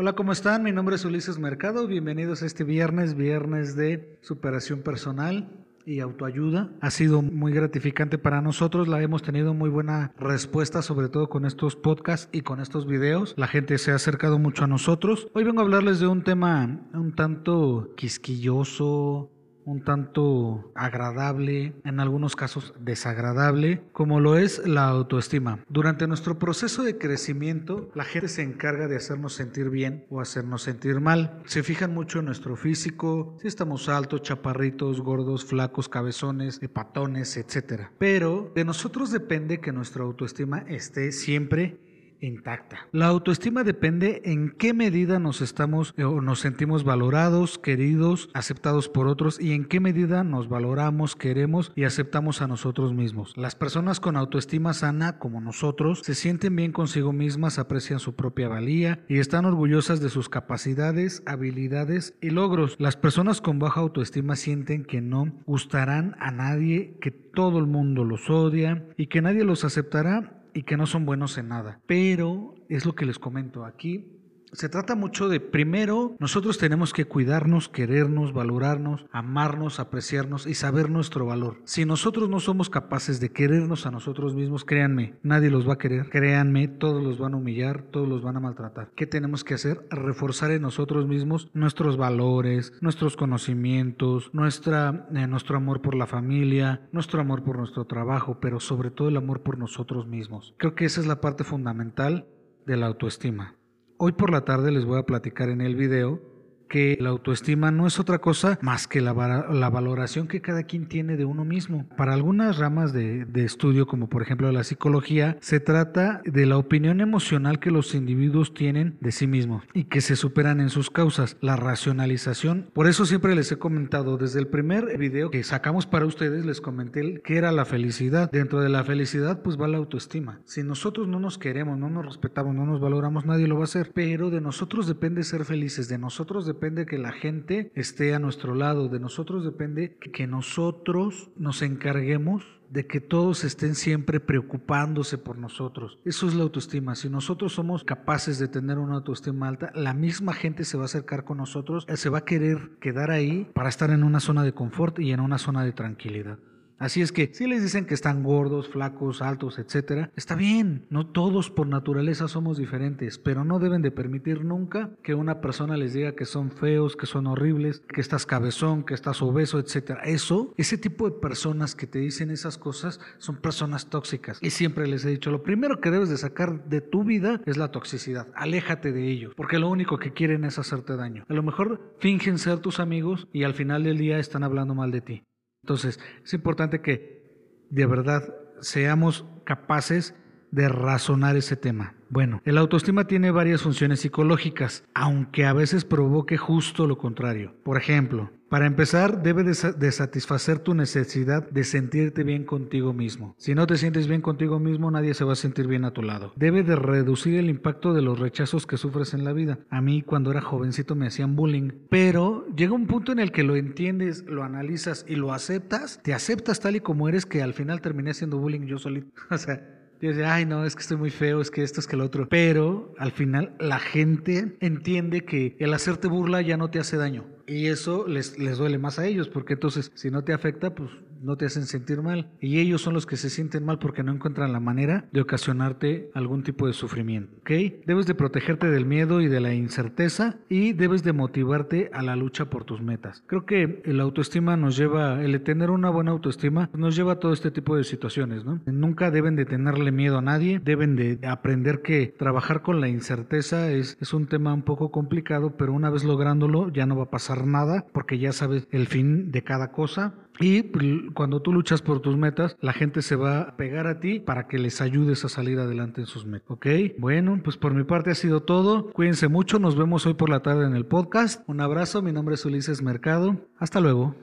Hola, ¿cómo están? Mi nombre es Ulises Mercado. Bienvenidos a este viernes, viernes de superación personal y autoayuda. Ha sido muy gratificante para nosotros, la hemos tenido muy buena respuesta, sobre todo con estos podcasts y con estos videos. La gente se ha acercado mucho a nosotros. Hoy vengo a hablarles de un tema un tanto quisquilloso, un tanto agradable, en algunos casos desagradable, como lo es la autoestima. Durante nuestro proceso de crecimiento, la gente se encarga de hacernos sentir bien o hacernos sentir mal. Se fijan mucho en nuestro físico, si estamos altos, chaparritos, gordos, flacos, cabezones, patones, etc. Pero de nosotros depende que nuestra autoestima esté siempre intacta. La autoestima depende en qué medida nos estamos eh, o nos sentimos valorados, queridos, aceptados por otros y en qué medida nos valoramos, queremos y aceptamos a nosotros mismos. Las personas con autoestima sana como nosotros se sienten bien consigo mismas, aprecian su propia valía y están orgullosas de sus capacidades, habilidades y logros. Las personas con baja autoestima sienten que no gustarán a nadie, que todo el mundo los odia y que nadie los aceptará y que no son buenos en nada. Pero es lo que les comento aquí. Se trata mucho de, primero, nosotros tenemos que cuidarnos, querernos, valorarnos, amarnos, apreciarnos y saber nuestro valor. Si nosotros no somos capaces de querernos a nosotros mismos, créanme, nadie los va a querer, créanme, todos los van a humillar, todos los van a maltratar. ¿Qué tenemos que hacer? Reforzar en nosotros mismos nuestros valores, nuestros conocimientos, nuestra, eh, nuestro amor por la familia, nuestro amor por nuestro trabajo, pero sobre todo el amor por nosotros mismos. Creo que esa es la parte fundamental de la autoestima. Hoy por la tarde les voy a platicar en el video que la autoestima no es otra cosa más que la, valoración que cada quien tiene de uno mismo. Para algunas ramas de, estudio, como por ejemplo la psicología, se trata de la opinión emocional que los individuos tienen de sí mismos y que se superan en sus causas, la racionalización. Por eso siempre les he comentado, desde el primer video que sacamos para ustedes, les comenté que era la felicidad. Dentro de la felicidad, pues va la autoestima. Si nosotros no nos queremos, no nos respetamos, no nos valoramos, nadie lo va a hacer. Pero de nosotros depende ser felices, de nosotros depende depende que la gente esté a nuestro lado, de nosotros depende que nosotros nos encarguemos de que todos estén siempre preocupándose por nosotros. Eso es la autoestima. Si nosotros somos capaces de tener una autoestima alta, la misma gente se va a acercar con nosotros, se va a querer quedar ahí para estar en una zona de confort y en una zona de tranquilidad. Así es que si les dicen que están gordos, flacos, altos, etcétera, está bien. No todos por naturaleza somos diferentes, pero no deben de permitir nunca que una persona les diga que son feos, que son horribles, que estás cabezón, que estás obeso, etcétera. Eso, ese tipo de personas que te dicen esas cosas son personas tóxicas. Y siempre les he dicho, lo primero que debes de sacar de tu vida es la toxicidad. Aléjate de ellos, porque lo único que quieren es hacerte daño. A lo mejor fingen ser tus amigos y al final del día están hablando mal de ti. Entonces, es importante que de verdad seamos capaces de razonar ese tema. Bueno, el autoestima tiene varias funciones psicológicas, aunque a veces provoque justo lo contrario. Por ejemplo, para empezar, debe de, satisfacer tu necesidad de sentirte bien contigo mismo. Si no te sientes bien contigo mismo, nadie se va a sentir bien a tu lado. Debe de reducir el impacto de los rechazos que sufres en la vida. A mí cuando era jovencito me hacían bullying, pero llega un punto en el que lo entiendes, lo analizas y lo aceptas, te aceptas tal y como eres que al final terminé haciendo bullying yo solito. o sea, decía, ay, no, es que estoy muy feo, es que esto, es que lo otro. Pero al final la gente entiende que el hacerte burla ya no te hace daño. Y eso les, les duele más a ellos, porque entonces si no te afecta, pues no te hacen sentir mal. Y ellos son los que se sienten mal porque no encuentran la manera de ocasionarte algún tipo de sufrimiento. ¿Ok? Debes de protegerte del miedo y de la incerteza y debes de motivarte a la lucha por tus metas. Creo que el autoestima nos lleva, el tener una buena autoestima nos lleva a todo este tipo de situaciones, ¿no? Nunca deben de tenerle miedo a nadie, deben de aprender que trabajar con la incerteza es, es un tema un poco complicado, pero una vez lográndolo ya no va a pasar nada porque ya sabes el fin de cada cosa y pues, cuando tú luchas por tus metas, la gente se va a pegar a ti para que les ayudes a salir adelante en sus metas. ¿Ok? Bueno, pues por mi parte ha sido todo. Cuídense mucho. Nos vemos hoy por la tarde en el podcast. Un abrazo. Mi nombre es Ulises Mercado. Hasta luego.